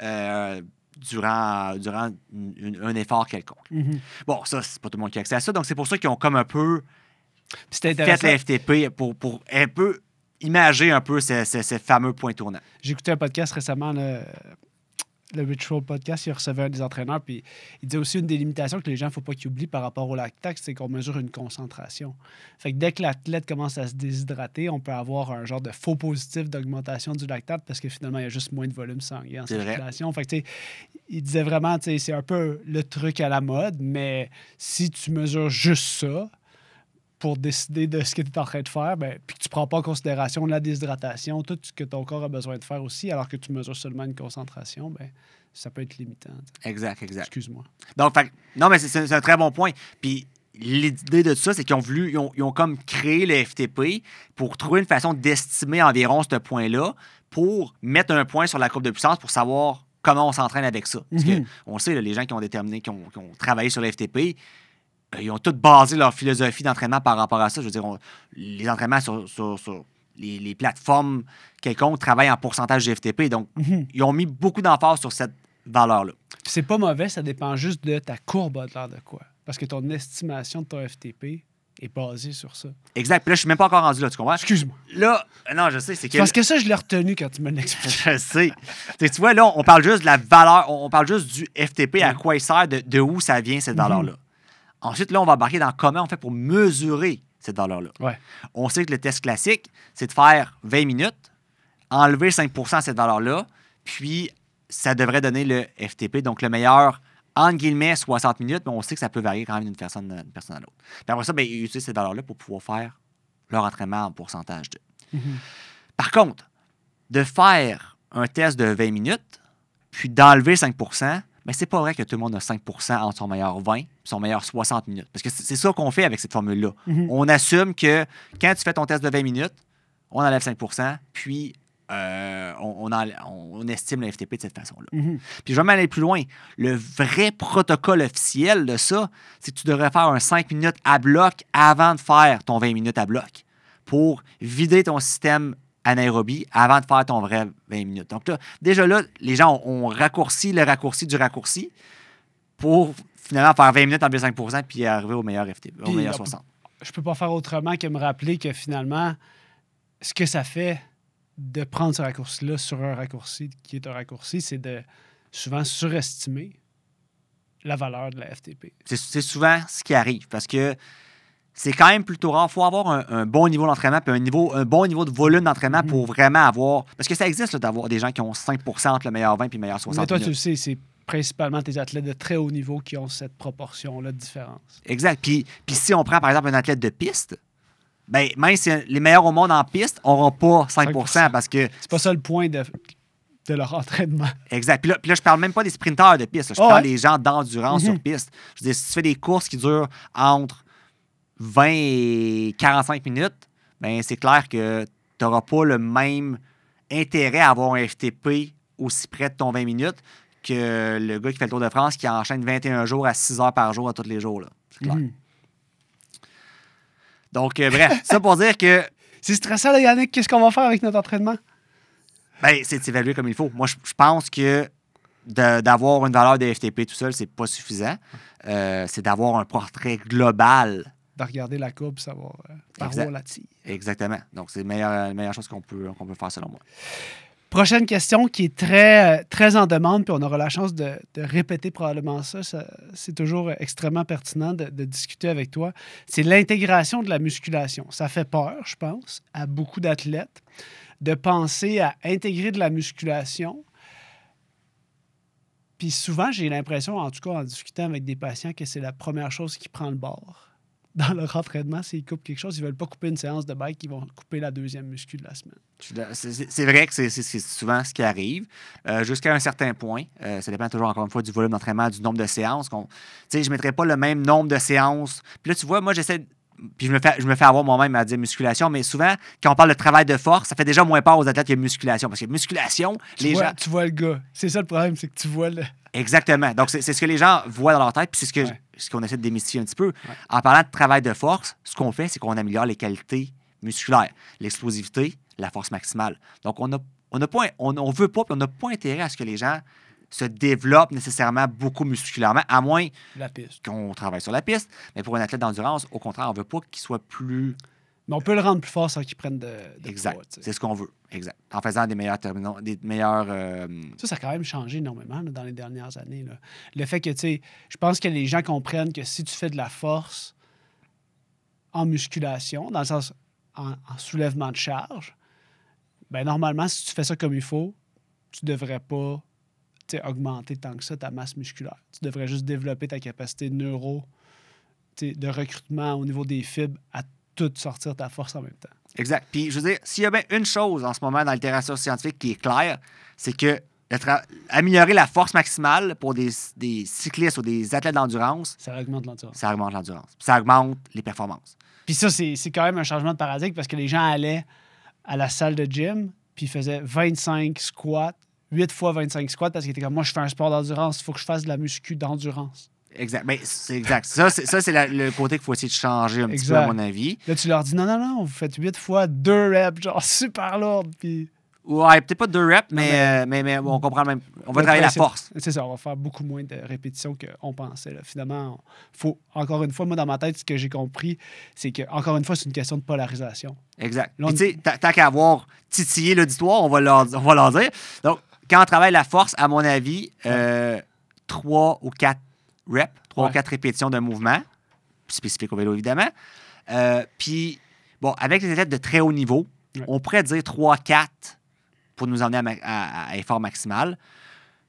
euh, durant, durant une- un effort quelconque. Bon, ça, c'est pas tout le monde qui a accès à ça, donc c'est pour ça qu'ils ont comme un peu fait le FTP pour, pour un peu imager un peu ce, ce- ce fameux point tournant. J'ai écouté un podcast récemment, le Ritual Podcast, il recevait un des entraîneurs, puis il disait aussi une des limitations que les gens ne faut pas qu'ils oublient par rapport au lactate, c'est qu'on mesure une concentration. Fait que dès que l'athlète commence à se déshydrater, on peut avoir un genre de faux positif d'augmentation du lactate parce que finalement, il y a juste moins de volume sanguin en circulation. Fait que, il disait vraiment, c'est un peu le truc à la mode, mais si tu mesures juste ça, pour décider de ce que tu es en train de faire, ben, puis que tu ne prends pas en considération la déshydratation, tout ce que ton corps a besoin de faire aussi, alors que tu mesures seulement une concentration, ben, ça peut être limitant. Exact, exact. Excuse-moi. Donc, fait non, mais c'est- un très bon point. Puis l'idée de ça, c'est qu'ils ont voulu, ils ont, ils ont comme créé le FTP pour trouver une façon d'estimer environ ce point-là pour mettre un point sur la courbe de puissance pour savoir comment on s'entraîne avec ça. Parce Mhm. que on sait, là, les gens qui ont déterminé, qui ont, qui ont travaillé sur le FTP, ils ont tous basé leur philosophie d'entraînement par rapport à ça. Je veux dire, on- les entraînements sur, sur- sur les, les plateformes quelconques travaillent en pourcentage de FTP. Donc, Mhm. ils ont mis beaucoup d'emphase sur cette valeur-là. C'est pas mauvais, ça dépend juste de ta courbe de l'air de quoi. Parce que ton estimation de ton FTP est basée sur ça. Exact. Puis là, je suis même pas encore rendu là, tu comprends? Excuse-moi. Là, non, je sais, c'est que. Parce que ça, je l'ai retenu quand tu me l'expliques. Je sais. Tu vois, là, on parle juste de la valeur, on parle juste du FTP, à quoi il sert, de, de où ça vient, cette valeur-là. Ensuite, là, on va embarquer dans comment on fait pour mesurer cette valeur-là. Ouais. On sait que le test classique, c'est de faire 20 minutes, enlever 5% à cette valeur-là, puis ça devrait donner le FTP, donc le meilleur, entre guillemets, 60 minutes, mais on sait que ça peut varier quand même d'une personne, d'une personne à l'autre. Puis après ça, ben, ils utilisent cette valeur-là pour pouvoir faire leur entraînement en pourcentage de. Mhm. Par contre, de faire un test de 20 minutes, puis d'enlever 5 mais c'est pas vrai que tout le monde a 5% entre son meilleur 20 et son meilleur 60 minutes. Parce que c'est ça qu'on fait avec cette formule-là. Mhm. On assume que quand tu fais ton test de 20 minutes, on enlève 5% puis euh, on, on enlè- on estime le FTP de cette façon-là. Mhm. Puis je vais même aller plus loin. Le vrai protocole officiel de ça, c'est que tu devrais faire un 5 minutes à bloc avant de faire ton 20 minutes à bloc pour vider ton système anaérobie avant de faire ton vrai 20 minutes. Donc là, déjà là, les gens ont, ont raccourci le raccourci du raccourci pour finalement faire 20 minutes en 5% puis arriver au meilleur FTP, au Puis, meilleur on- 60. Je peux pas faire autrement que me rappeler que finalement, ce que ça fait de prendre ce raccourci-là sur un raccourci qui est un raccourci, c'est de souvent surestimer la valeur de la FTP. C'est souvent ce qui arrive parce que c'est quand même plutôt rare. Il faut avoir un, un bon niveau d'entraînement puis un, niveau, un bon niveau de volume d'entraînement pour vraiment avoir. Parce que ça existe d'avoir des gens qui ont 5 entre le meilleur 20 et le meilleur 60. Mais toi, tu le sais, c'est principalement tes athlètes de très haut niveau qui ont cette proportion-là de différence. Exact. Puis, puis si on prend par exemple un athlète de piste, ben, même si les meilleurs au monde en piste n'auront pas 5 5%. parce que. C'est pas ça le point de, de leur entraînement. Exact. Puis là, puis là, je parle même pas des sprinteurs de piste. Je Ah parle ouais? des gens d'endurance Mhm. sur piste. Je veux dire, si tu fais des courses qui durent entre 20 et 45 minutes, ben c'est clair que tu n'auras pas le même intérêt à avoir un FTP aussi près de ton 20 minutes que le gars qui fait le Tour de France qui enchaîne 21 jours à 6 heures par jour à tous les jours. C'est clair. Mhm. Donc, euh, bref, ça pour dire que C'est stressant, là, Yannick. Qu'est-ce qu'on va faire avec notre entraînement? Ben, c'est évalué comme il faut. Moi, je, je pense que d'avoir une valeur de FTP tout seul, c'est pas suffisant. Euh, c'est d'avoir un portrait global. De regarder la courbe, savoir euh, par Exact. où on la tire. Exactement. Donc, c'est la meilleure, meilleure chose qu'on peut, qu'on peut faire selon moi. Prochaine question qui est très, euh, très en demande, puis on aura la chance de, de répéter probablement ça. ça- c'est toujours extrêmement pertinent de, de discuter avec toi. C'est l'intégration de la musculation. Ça fait peur, je pense, à beaucoup d'athlètes de penser à intégrer de la musculation. Puis souvent, j'ai l'impression, en tout cas en discutant avec des patients, que c'est la première chose qui prend le bord. Dans leur entraînement, s'ils coupent quelque chose, ils ne veulent pas couper une séance de bike, ils vont couper la deuxième muscu de la semaine. C'est vrai que c'est- souvent ce qui arrive, euh, jusqu'à un certain point. Euh, ça dépend toujours, encore une fois, du volume d'entraînement, du nombre de séances. Tu sais, je ne mettrais pas le même nombre de séances. Puis là, tu vois, moi, j'essaie. Puis je me, fais, je me fais avoir moi-même à dire musculation, mais souvent, quand on parle de travail de force, ça fait déjà moins peur aux athlètes que musculation. Parce que musculation, Tu les vois, gens. tu vois le gars. C'est ça le problème, c'est que tu vois le. Exactement. Donc, c'est c'est ce que les gens voient dans leur tête, puis c'est ce que- Ouais. Ce qu'on essaie de démystifier un petit peu. En parlant de travail de force, ce qu'on fait, c'est qu'on améliore les qualités musculaires, l'explosivité, la force maximale. Donc, on ne on pas, on, on veut pas, puis on n'a pas intérêt à ce que les gens se développent nécessairement beaucoup musculairement, à moins qu'on travaille sur la piste. Mais pour un athlète d'endurance, au contraire, on veut pas qu'il soit plus Mais on peut le rendre plus fort sans qu'il prenne de, de exact. C'est ce qu'on veut. Exact. En faisant des meilleurs terminaux, des meilleurs. euh, Ça, ça a quand même changé énormément là, dans les dernières années. là. Le fait que, tu sais, je pense que les gens comprennent que si tu fais de la force en musculation, dans le sens en, en soulèvement de charge, ben normalement, si tu fais ça comme il faut, tu devrais pas augmenter tant que ça ta masse musculaire. Tu devrais juste développer ta capacité neuro, de recrutement au niveau des fibres à tout sortir ta force en même temps. Exact. Puis, je veux dire, s'il y a bien une chose en ce moment dans littérature scientifique qui est claire, c'est que améliorer la force maximale pour des, des cyclistes ou des athlètes d'endurance, Ça augmente l'endurance. ça augmente l'endurance. Ça augmente les performances. Puis ça, c'est c'est quand même un changement de paradigme parce que les gens allaient à la salle de gym, puis ils faisaient 25 squats, 8 fois 25 squats parce qu'ils étaient comme moi, je fais un sport d'endurance, il faut que je fasse de la muscu d'endurance. Exact. Ben, c'est exact. Ça, c'est, ça, c'est la- le côté qu'il faut essayer de changer un petit peu, à mon avis. Là, tu leur dis non, non, non, vous faites 8 fois 2 reps, genre super lourd, puis. Ouais, peut-être pas deux reps, mais, mais- euh, mais, mais on comprend même. On va Le travailler la force. C'est ça, on va faire beaucoup moins de répétitions qu'on pensait. là. Finalement, on- faut, encore une fois, moi, dans ma tête, ce que j'ai compris, c'est que, encore une fois, c'est une question de polarisation. Exact. Puis, tu sais, tant- qu'à avoir titillé l'auditoire, on, va leur- on va leur dire. Donc, quand on travaille la force, à mon avis, euh, trois ou quatre reps, trois ou quatre répétitions d'un mouvement, spécifique au vélo, évidemment. Euh, puis, bon, avec les athlètes de très haut niveau, Ouais. on pourrait dire 3-4 pour nous emmener à, ma- à- à effort maximal.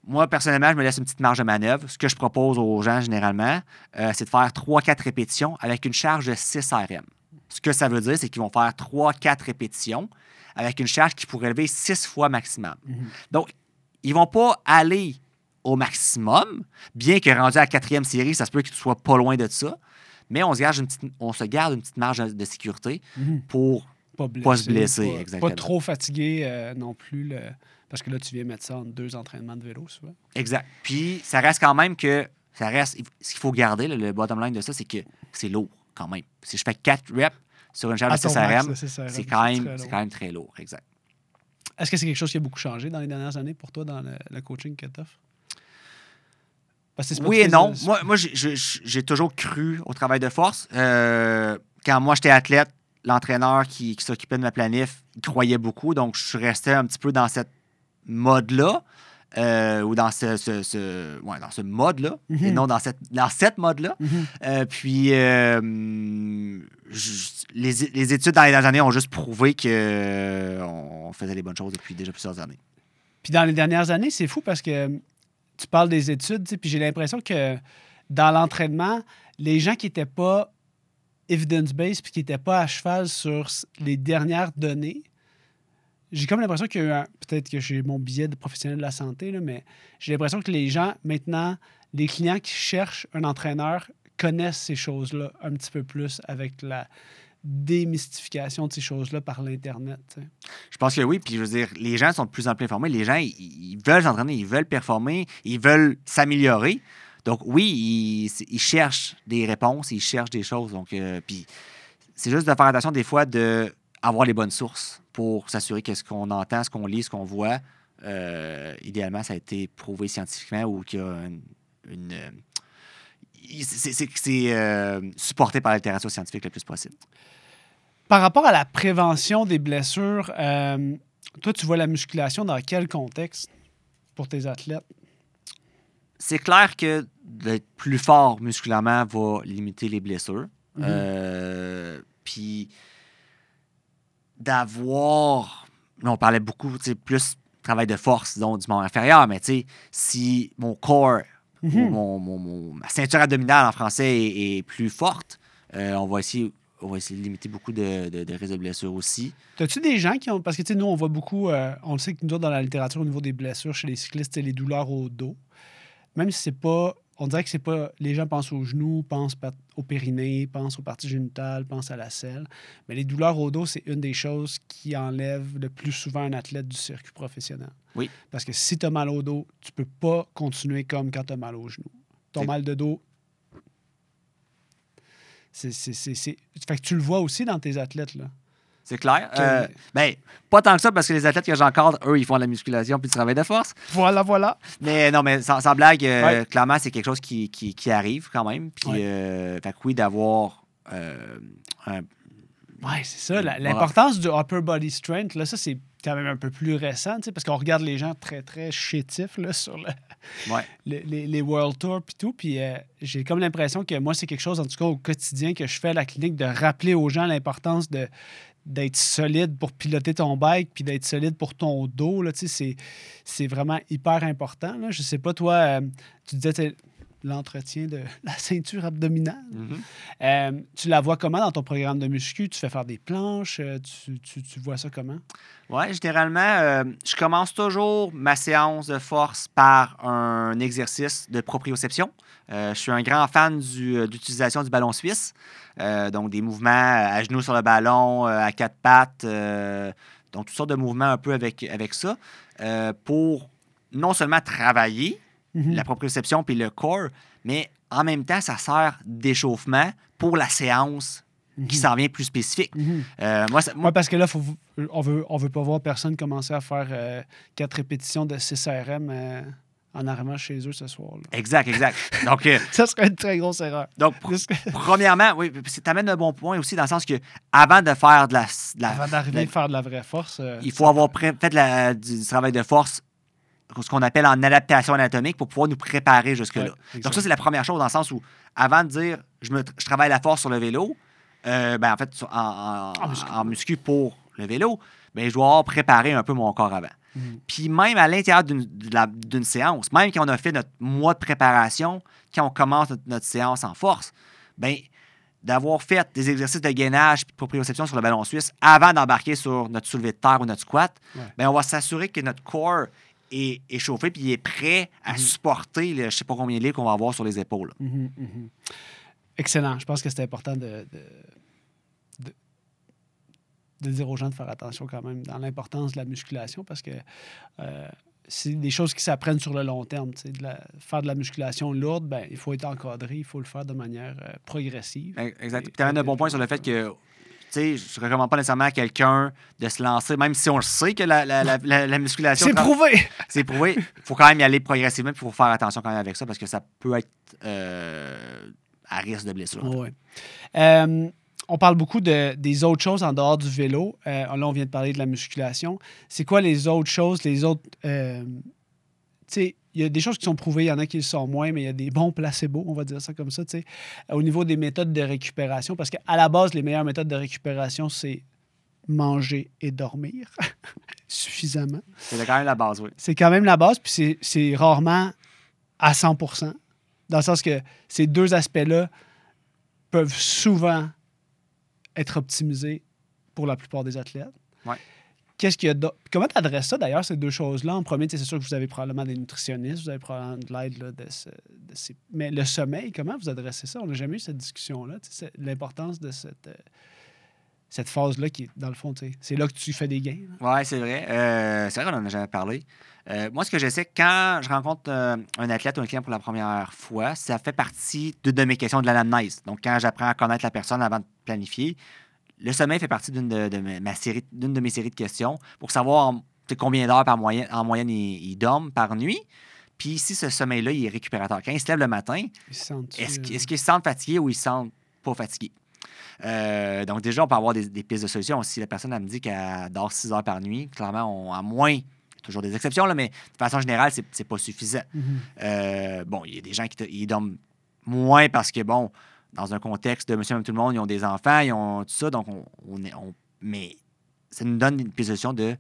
Moi, personnellement, je me laisse une petite marge de manœuvre. Ce que je propose aux gens, généralement, euh, c'est de faire 3-4 répétitions avec une charge de 6 RM. Ce que ça veut dire, c'est qu'ils vont faire 3-4 répétitions avec une charge qui pourrait élever 6 fois maximum. Mhm. Donc, ils vont pas aller au maximum. Bien que rendu à la quatrième série, ça se peut que tu sois pas loin de ça. Mais on se garde une petite, on se garde une petite marge de sécurité Mhm. pour Pas, Pas se blesser, pas- exactement. Pas trop fatigué euh, non plus. le- Parce que là, tu viens mettre ça en deux entraînements de vélo, souvent. Exact. Puis ça reste quand même que ça reste. Ce qu'il faut garder, là, le bottom line de ça, c'est que c'est lourd quand même. Si je fais 4 reps sur une charge de CSRM, c'est quand, même- très lourd. quand même très lourd. Exact. Est-ce que c'est quelque chose qui a beaucoup changé dans les dernières années pour toi dans le, le coaching que tu offres? Parce que c'est pas Oui et non. Moi, moi j'ai- toujours cru au travail de force. Euh, quand moi, j'étais athlète, l'entraîneur qui, qui s'occupait de ma planif, il croyait beaucoup. Donc, je restais un petit peu dans cette mode-là. euh, ou dans ce, ce- ce- ouais, dans ce mode-là, et Mhm. non dans cette, dans cette mode-là. Mhm. Euh, puis, euh, je- les, les études dans les dernières années ont juste prouvé qu'on faisait les bonnes choses depuis déjà plusieurs années. Puis dans les dernières années, c'est fou parce que tu parles des études, puis j'ai l'impression que dans l'entraînement, les gens qui n'étaient pas evidence-based puis qui n'étaient pas à cheval sur les dernières données, j'ai comme l'impression qu'il Peut-être que j'ai mon billet de professionnel de la santé, là, mais j'ai l'impression que les gens, maintenant, les clients qui cherchent un entraîneur connaissent ces choses-là un petit peu plus avec la démystification de ces choses-là par l'Internet. Je pense que oui, puis je veux dire, les gens sont de plus en plus informés. Les gens, ils, veulent s'entraîner, ils veulent performer, ils veulent s'améliorer. Donc oui, ils, cherchent des réponses, ils cherchent des choses. Donc, euh, puis c'est juste de faire attention des fois de avoir les bonnes sources pour s'assurer que ce qu'on entend, ce qu'on lit, ce qu'on voit, euh, idéalement, ça a été prouvé scientifiquement ou qu'il y a une... une, euh, c'est euh, supporté par la littérature scientifique le plus possible. Par rapport à la prévention des blessures, euh, toi, tu vois la musculation dans quel contexte pour tes athlètes? c'est clair que d'être plus fort musculairement va limiter les blessures. Mhm. Euh, Puis d'avoir. On parlait beaucoup, plus travail de force, disons, du membre inférieur, mais si mon corps, Mhm. mon, mon- mon- ma ceinture abdominale en français est, est plus forte, euh, on, va essayer, on va essayer de limiter beaucoup de, de, de risques de blessures aussi. As-tu des gens qui ont. Parce que, tu sais, nous, on voit beaucoup. euh, on le sait que nous, dans la littérature, au niveau des blessures chez les cyclistes, c'est les douleurs au dos. Même si c'est pas. On dirait que c'est pas. Les gens pensent aux genoux, pensent au périnée, pensent aux parties génitales, pensent à la selle. Mais les douleurs au dos, c'est une des choses qui enlève le plus souvent un athlète du circuit professionnel. Oui. Parce que si tu as mal au dos, tu peux pas continuer comme quand tu as mal au genou. Ton mal de dos. C'est, c'est, c'est, c'est- Fait que tu le vois aussi dans tes athlètes, là. C'est clair? Euh, ben, pas tant que ça, parce que les athlètes que j'encadre, eux, ils font de la musculation puis du travail de force. Voilà, voilà. Mais non, mais sans, sans blague, euh, Ouais. clairement, c'est quelque chose qui, qui, qui arrive quand même. Puis, Ouais. euh, fait que oui, d'avoir euh, un- Ouais, c'est ça. L'importance du upper body strength, là, ça, c'est quand même un peu plus récent, tu sais, parce qu'on regarde les gens très, très chétifs là, sur le- Ouais. le- les, les World Tour puis tout. Puis euh, j'ai comme l'impression que moi, c'est quelque chose, en tout cas, au quotidien que je fais à la clinique, de rappeler aux gens l'importance de d'être solide pour piloter ton bike puis d'être solide pour ton dos. Là, c'est, c'est vraiment hyper important. Là. Je sais pas, toi, euh, tu disais l'entretien de la ceinture abdominale. Mhm. Euh, tu la vois comment dans ton programme de muscu? Tu fais faire des planches? euh, Tu, tu- tu vois ça comment? Ouais, généralement, euh, je commence toujours ma séance de force par un exercice de proprioception. Euh, je suis un grand fan du, d'utilisation du ballon suisse. Donc, des mouvements à genoux sur le ballon, à quatre pattes. donc, toutes sortes de mouvements un peu avec, avec ça. pour non seulement travailler Mhm. la proprioception puis le corps, mais en même temps, ça sert d'échauffement pour la séance qui s'en vient plus spécifique. Mhm. Euh, moi, ça- moi, Ouais, parce que là, faut, on veut, on veut pas voir personne commencer à faire euh, quatre répétitions de 6 RM euh, en arrivant chez eux ce soir. là. Exact, exact. Donc, Ça serait une très grosse erreur. donc pr- premièrement, oui, tu amènes un bon point aussi dans le sens que avant de faire de la. de la- Avant d'arriver de- à faire de la vraie force. il faut avoir fait de la- du, du travail de force, ce qu'on appelle en adaptation anatomique, pour pouvoir nous préparer jusque-là. Ouais, Donc, ça, c'est la première chose dans le sens où, avant de dire je, me, je travaille la force sur le vélo, euh, ben, en fait, en, en- En muscu. en muscu pour le vélo, ben, je dois avoir préparé un peu mon corps avant. Mhm. Puis même à l'intérieur d'une séance, même quand on a fait notre mois de préparation, quand on commence notre, notre séance en force, ben d'avoir fait des exercices de gainage et de proprioception sur le ballon suisse avant d'embarquer sur notre soulevé de terre ou notre squat, Ouais. ben on va s'assurer que notre corps est échauffé puis il est prêt à Mhm. supporter le, je sais pas combien de livres qu'on va avoir sur les épaules. Mhm, mhm. Excellent. Je pense que c'est important de, de, de- de dire aux gens de faire attention quand même dans l'importance de la musculation parce que euh, c'est des choses qui s'apprennent sur le long terme. de la- faire de la musculation lourde, ben, il faut être encadré, il faut le faire de manière euh, progressive. Exact. Tu amènes un bon point sur le fait que, tu sais, je ne recommande pas nécessairement à quelqu'un de se lancer, même si on le sait que la, la, la, la- la musculation. C'est prouvé! C'est prouvé. Il faut quand même y aller progressivement, il faut faire attention quand même avec ça parce que ça peut être euh, à risque de blessure. Ouais. Euh, on parle beaucoup de, des autres choses en dehors du vélo. Euh, là, on vient de parler de la musculation. C'est quoi les autres choses, les autres. euh, tu sais, il y a des choses qui sont prouvées, il y en a qui le sont moins, mais il y a des bons placebos, on va dire ça comme ça, tu sais, au niveau des méthodes de récupération. Parce qu'à la base, les meilleures méthodes de récupération, c'est manger et dormir suffisamment. C'est quand même la base, oui. C'est quand même la base, puis c'est- rarement à 100% dans le sens que ces deux aspects-là peuvent souvent être optimisés pour la plupart des athlètes. Ouais. Qu'est-ce qu'il y a? Comment tu adresses ça d'ailleurs, ces deux choses-là? En premier, c'est sûr que vous avez probablement des nutritionnistes, vous avez probablement de l'aide de, ce- de. Mais le sommeil, comment vous adressez ça? On n'a jamais eu cette discussion-là. L'importance de cette, euh, cette phase-là qui dans le fond, c'est là que tu fais des gains. Oui, c'est vrai. Euh, c'est vrai qu'on en a jamais parlé. Euh, moi, ce que je sais, quand je rencontre un athlète ou un client pour la première fois, ça fait partie de mes questions de l'anamnèse. Donc, quand j'apprends à connaître la personne avant de planifier, le sommeil fait partie d'une de, ma série, d'une de mes séries de questions pour savoir combien d'heures par moyenne, en moyenne ils, dorment par nuit. Puis si ce sommeil-là, il est récupérateur. Quand ils se lèvent le matin, est-ce euh, qu'- qu'ils se sentent fatigués ou ils se sentent pas fatigués? Euh, donc, déjà, on peut avoir des, des pistes de solutions. Si la personne elle me dit qu'elle dort 6 heures par nuit, clairement, on, à moins, il y a toujours des exceptions, là, mais de façon générale, c'est pas suffisant. mhm. Euh, bon, il y a des gens qui ils dorment moins parce que, bon, dans un contexte de monsieur et tout le monde, ils ont des enfants, ils ont tout ça, donc on, on mais ça nous donne une piste de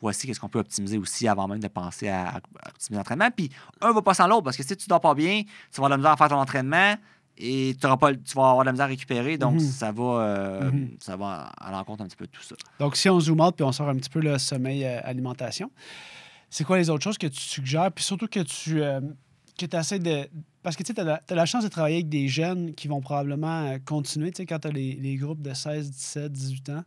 voici qu'est-ce qu'on peut optimiser aussi avant même de penser à, à optimiser l'entraînement. Puis un va pas sans l'autre parce que si tu dors pas bien, tu vas avoir de la misère à faire ton entraînement et tu, auras pas, tu vas avoir de la misère à récupérer, donc Mhm. ça va euh, Mhm. ça va à l'encontre un petit peu de tout ça. Donc, si on zoome out puis on sort un petit peu le sommeil, euh, alimentation, c'est quoi les autres choses que tu suggères? Puis surtout que tu euh, que essaies de. Parce que tu as, la chance de travailler avec des jeunes qui vont probablement euh, continuer, tu sais, quand tu as les, groupes de 16, 17, 18 ans,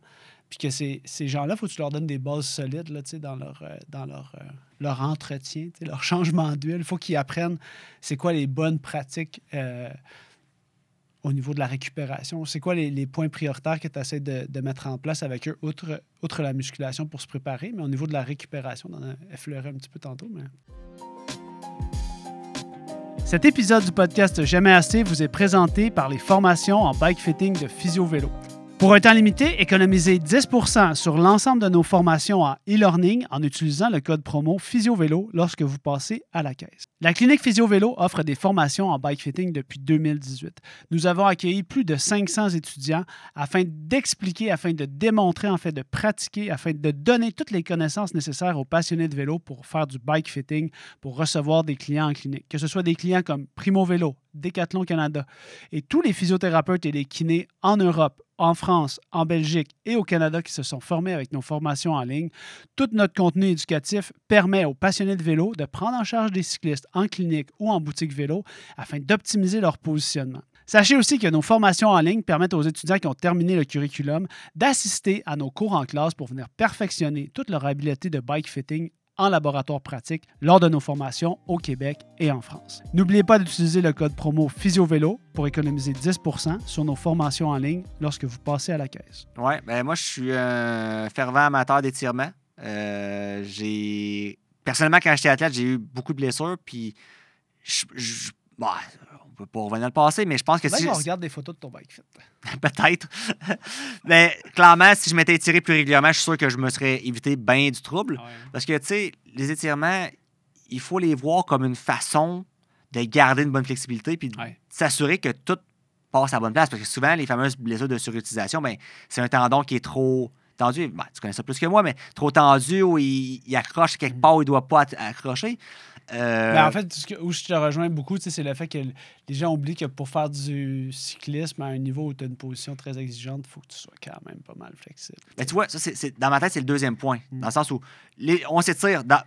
puis que ces, gens-là, il faut que tu leur donnes des bases solides là, dans leur, euh, dans leur, euh, leur entretien, leur changement d'huile. Il faut qu'ils apprennent c'est quoi les bonnes pratiques au niveau de la récupération. C'est quoi les, points prioritaires que tu essaies de, mettre en place avec eux, outre, outre la musculation pour se préparer, mais au niveau de la récupération, on en a effleuré un petit peu tantôt. Mais... Cet épisode du podcast Jamais assez vous est présenté par les formations en bike fitting de Physio Vélo. Pour un temps limité, économisez 10% sur l'ensemble de nos formations en e-learning en utilisant le code promo PhysioVélo lorsque vous passez à la caisse. La clinique PhysioVélo offre des formations en bike fitting depuis 2018. Nous avons accueilli plus de 500 étudiants afin d'expliquer, afin de démontrer, en de pratiquer, afin de donner toutes les connaissances nécessaires aux passionnés de vélo pour faire du bike fitting, pour recevoir des clients en clinique. Que ce soit des clients comme Primo Vélo, Decathlon Canada et tous les physiothérapeutes et les kinés en Europe, en France, en Belgique et au Canada qui se sont formés avec nos formations en ligne. Tout notre contenu éducatif permet aux passionnés de vélo de prendre en charge des cyclistes en clinique ou en boutique vélo afin d'optimiser leur positionnement. Sachez aussi que nos formations en ligne permettent aux étudiants qui ont terminé le curriculum d'assister à nos cours en classe pour venir perfectionner toute leur habileté de bike fitting en laboratoire pratique lors de nos formations au Québec et en France. N'oubliez pas d'utiliser le code promo PhysioVélo pour économiser 10% sur nos formations en ligne lorsque vous passez à la caisse. Oui, ben moi, je suis un fervent amateur d'étirement. Euh, j'ai. Personnellement, quand j'étais athlète, j'ai eu beaucoup de blessures, puis. Je, je- bah, peut pas revenir dans le passé, mais je pense que Faudrait si. qu'on regarde des photos de ton bike fit. Peut-être. mais clairement, si je m'étais étiré plus régulièrement, je suis sûr que je me serais évité bien du trouble. Parce que, tu sais, les étirements, il faut les voir comme une façon de garder une bonne flexibilité puis de Ouais. s'assurer que tout passe à la bonne place. Parce que souvent, les fameuses blessures de surutilisation, ben, c'est un tendon qui est trop tendu. Ben, tu connais ça plus que moi, mais trop tendu où il, il accroche quelque part où il ne doit pas accrocher. Euh, Ben, en fait, ce que- où je te rejoins beaucoup, c'est le fait que les gens oublient que pour faire du cyclisme à un niveau où tu as une position très exigeante, il faut que tu sois quand même pas mal flexible. Ben, tu vois, ça, c'est- dans ma tête, c'est le deuxième point. Mm. Dans le sens où les- on s'étire. Dans,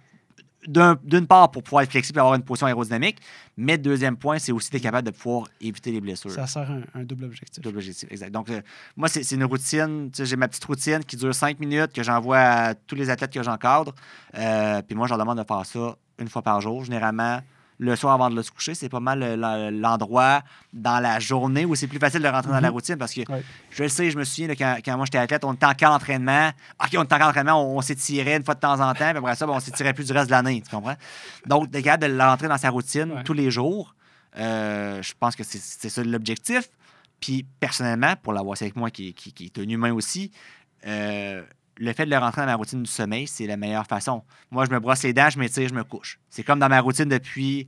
d'un- d'une part, pour pouvoir être flexible et avoir une position aérodynamique, mais deuxième point, c'est aussi d'être capable de pouvoir éviter les blessures. Ça sert un, un double objectif. Double objectif, exact. Donc, euh, moi, c'est une routine. J'ai ma petite routine qui dure cinq minutes, que j'envoie à tous les athlètes que j'encadre. Euh, puis moi, je leur demande de faire ça une fois par jour. Généralement, le soir avant de le se coucher, c'est pas mal euh, l'endroit dans la journée où c'est plus facile de rentrer dans la Mhm. routine parce que Ouais. je le sais, je me souviens là, quand, quand moi j'étais athlète, on était en camp d'entraînement. OK, on était en camp d'entraînement, on, on s'étirait une fois de temps en temps, puis après ça, ben, on s'étirait plus du reste de l'année. Tu comprends? Donc, d'être capable de l'entrer dans sa routine Ouais. tous les jours, euh, je pense que c'est c'est ça l'objectif. Puis, personnellement, pour l'avoir c'est avec moi qui, qui- qui est un humain aussi, euh, le fait de le rentrer dans ma routine du sommeil, c'est la meilleure façon. Moi, je me brosse les dents, je m'étire, je me couche. C'est comme dans ma routine depuis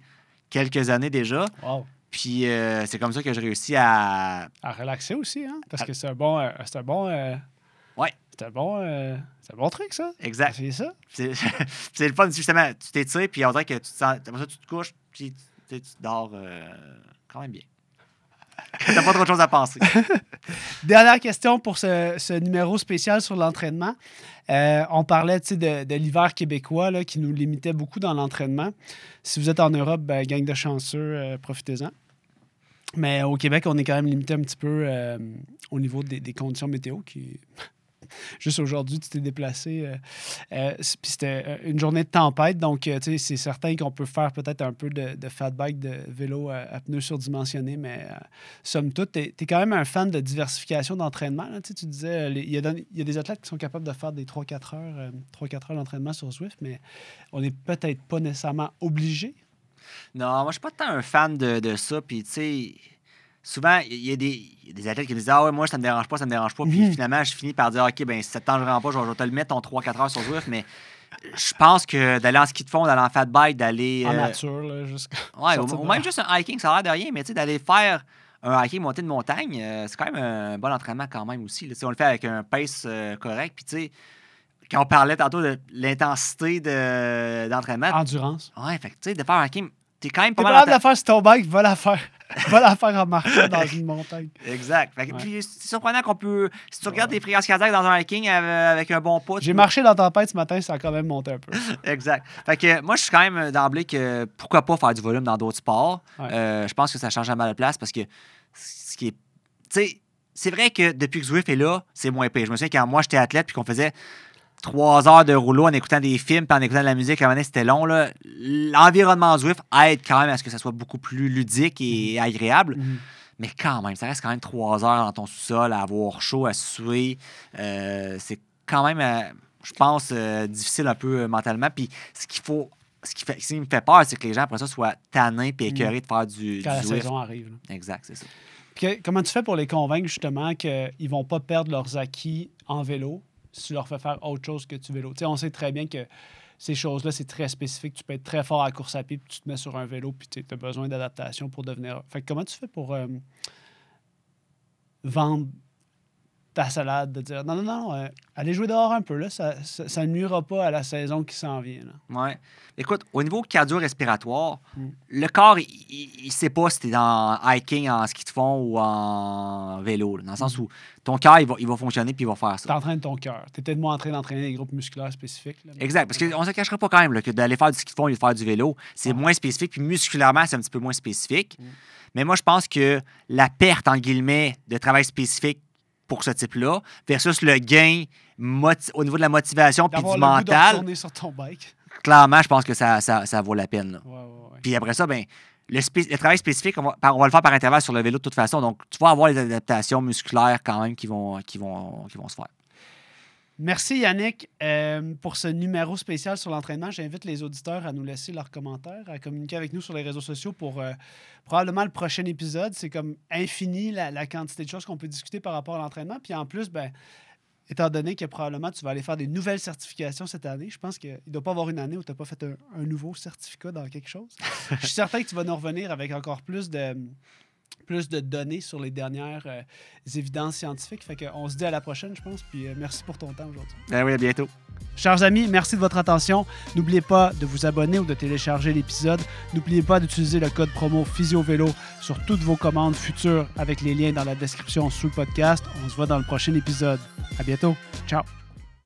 quelques années déjà. Wow. Puis, euh, c'est comme ça que je réussis à. À relaxer aussi, hein? Parce que c'est un bon. euh, c'est un bon. euh, Ouais. C'est un bon. c'est un bon truc, ça. Exact. C'est ça. C'est le fun, justement. Tu t'étires, puis on dirait que tu te sens. Après ça, tu te couches, puis tu, dors quand même bien. T'as pas trop de choses à penser. Dernière question pour ce, ce numéro spécial sur l'entraînement. Euh, on parlait de, de l'hiver québécois là, qui nous limitait beaucoup dans l'entraînement. Si vous êtes en Europe, ben, gang de chanceux, euh, profitez-en. Mais au Québec, on est quand même limité un petit peu euh, au niveau des, des conditions météo qui. Juste aujourd'hui, tu t'es déplacé. euh, euh, Puis c'était euh, une journée de tempête. Donc, tu sais, c'est certain qu'on peut faire peut-être un peu de, fat bike, de vélo à, pneus surdimensionnés. Mais somme toute, tu es, quand même un fan de diversification d'entraînement. Tu sais, tu disais, il y, y a des athlètes qui sont capables de faire des 3-4 heures, 3-4 heures d'entraînement sur Swift, mais on n'est peut-être pas nécessairement obligé. Non, moi, je suis pas tant un fan de, de ça. Puis, tu sais, souvent, il y, a des- il y a des athlètes qui me disent Ah ouais, moi, ça me dérange pas, ça me dérange pas. Puis Mhm. finalement, je finis par dire OK, ben si ça te vraiment pas, je vais, je vais te le mettre ton 3-4 heures sur Zwift. Mais je pense que d'aller en ski de fond, d'aller en fat bike, d'aller. En euh, nature, là, jusqu'à. Ouais, ou, ou de- même juste un hiking, ça a l'air de rien, mais tu sais, d'aller faire un hiking montée de montagne, euh, c'est quand même un bon entraînement quand même aussi. là. On le fait avec un pace euh, correct. Puis tu sais, quand on parlait tantôt de l'intensité de- d'entraînement, Endurance. ouais, fait que tu sais, de faire un hiking, t'es quand même pas mal. capable de la faire sur ton bike, va la faire. va la faire en marchant dans une montagne. ta- Exact. Fait que- Ouais. Puis c'est surprenant qu'on peut. Si tu regardes Ouais. tes fréquences cardiaques dans un hiking avec un bon tu J'ai marché dans la tempête ce matin, ça a quand même monté un peu. Exact. Fait que moi, je suis quand même euh, d'emblée que pourquoi pas faire du volume dans d'autres sports. Ouais. Euh, je pense que ça change jamais de place parce que ce qui est. Tu sais, c'est vrai que depuis que Zwift est là, c'est moins pire. Je me souviens quand moi j'étais athlète puis qu'on faisait trois heures de rouleau en écoutant des films puis en écoutant de la musique, à un moment donné, c'était long. là. L'environnement Zwift aide quand même à ce que ça soit beaucoup plus ludique et agréable. Mhm. Mais quand même, ça reste quand même trois heures dans ton sous-sol à avoir chaud, à suer. Euh, c'est quand même, euh, je pense, euh, difficile un peu mentalement. Puis ce qu'il faut, ce qui, fait, ce qui me fait peur, c'est que les gens après ça soient tannés et écœurés de faire du, Quand du la Zwift. saison arrive. là. Exact, c'est ça. Puis comment tu fais pour les convaincre justement qu'ils ne vont pas perdre leurs acquis en vélo? Tu leur fais faire autre chose que du vélo? Tu sais, on sait très bien que ces choses-là, c'est très spécifique. Tu peux être très fort à course à pied, puis tu te mets sur un vélo, puis tu as besoin d'adaptation pour devenir. Fait que comment tu fais pour euh, vendre salade, de dire non, non, non, euh, allez jouer dehors un peu, là, ça, ça, nuira pas à la saison qui s'en vient. là. Ouais. Écoute, au niveau cardio-respiratoire, Mm. le corps, il ne sait pas si tu es dans hiking, en ski de fond ou en vélo. là, dans le sens Mm. où ton corps, il va, il va fonctionner puis il va faire ça. Tu entraînes ton cœur. Tu es peut-être moins en train d'entraîner des groupes musculaires spécifiques. là, mais- Exact. Parce qu'on ne se cachera pas quand même que d'aller faire du ski de fond et de faire du vélo, c'est moins spécifique. Puis musculairement, c'est un petit peu moins spécifique. Mm. Mais moi, je pense que la perte, en guillemets, de travail spécifique pour ce type-là, versus le gain au niveau de la motivation puis du le goût de mental, retourner sur ton bike. clairement, je pense que ça, ça, ça vaut la peine. Ouais, ouais. Puis après ça, ben, le, travail spécifique, on va, on va le faire par intervalle sur le vélo de toute façon. Donc, tu vas avoir les adaptations musculaires quand même qui vont, qui vont, qui vont se faire. Merci Yannick euh, pour ce numéro spécial sur l'entraînement. J'invite les auditeurs à nous laisser leurs commentaires, à communiquer avec nous sur les réseaux sociaux pour euh, probablement le prochain épisode. C'est comme infini la, la quantité de choses qu'on peut discuter par rapport à l'entraînement. Puis en plus, ben, étant donné que probablement tu vas aller faire des nouvelles certifications cette année, je pense qu'il ne doit pas avoir une année où tu n'as pas fait un, un nouveau certificat dans quelque chose. je suis certain que tu vas nous revenir avec encore plus de, plus de données sur les dernières euh, évidences scientifiques. Fait qu'on se dit à la prochaine, je pense. Puis euh, merci pour ton temps aujourd'hui. Ben oui, à bientôt. Chers amis, merci de votre attention. N'oubliez pas de vous abonner ou de télécharger l'épisode. N'oubliez pas d'utiliser le code promo PhysioVélo sur toutes vos commandes futures avec les liens dans la description sous le podcast. On se voit dans le prochain épisode. À bientôt. Ciao.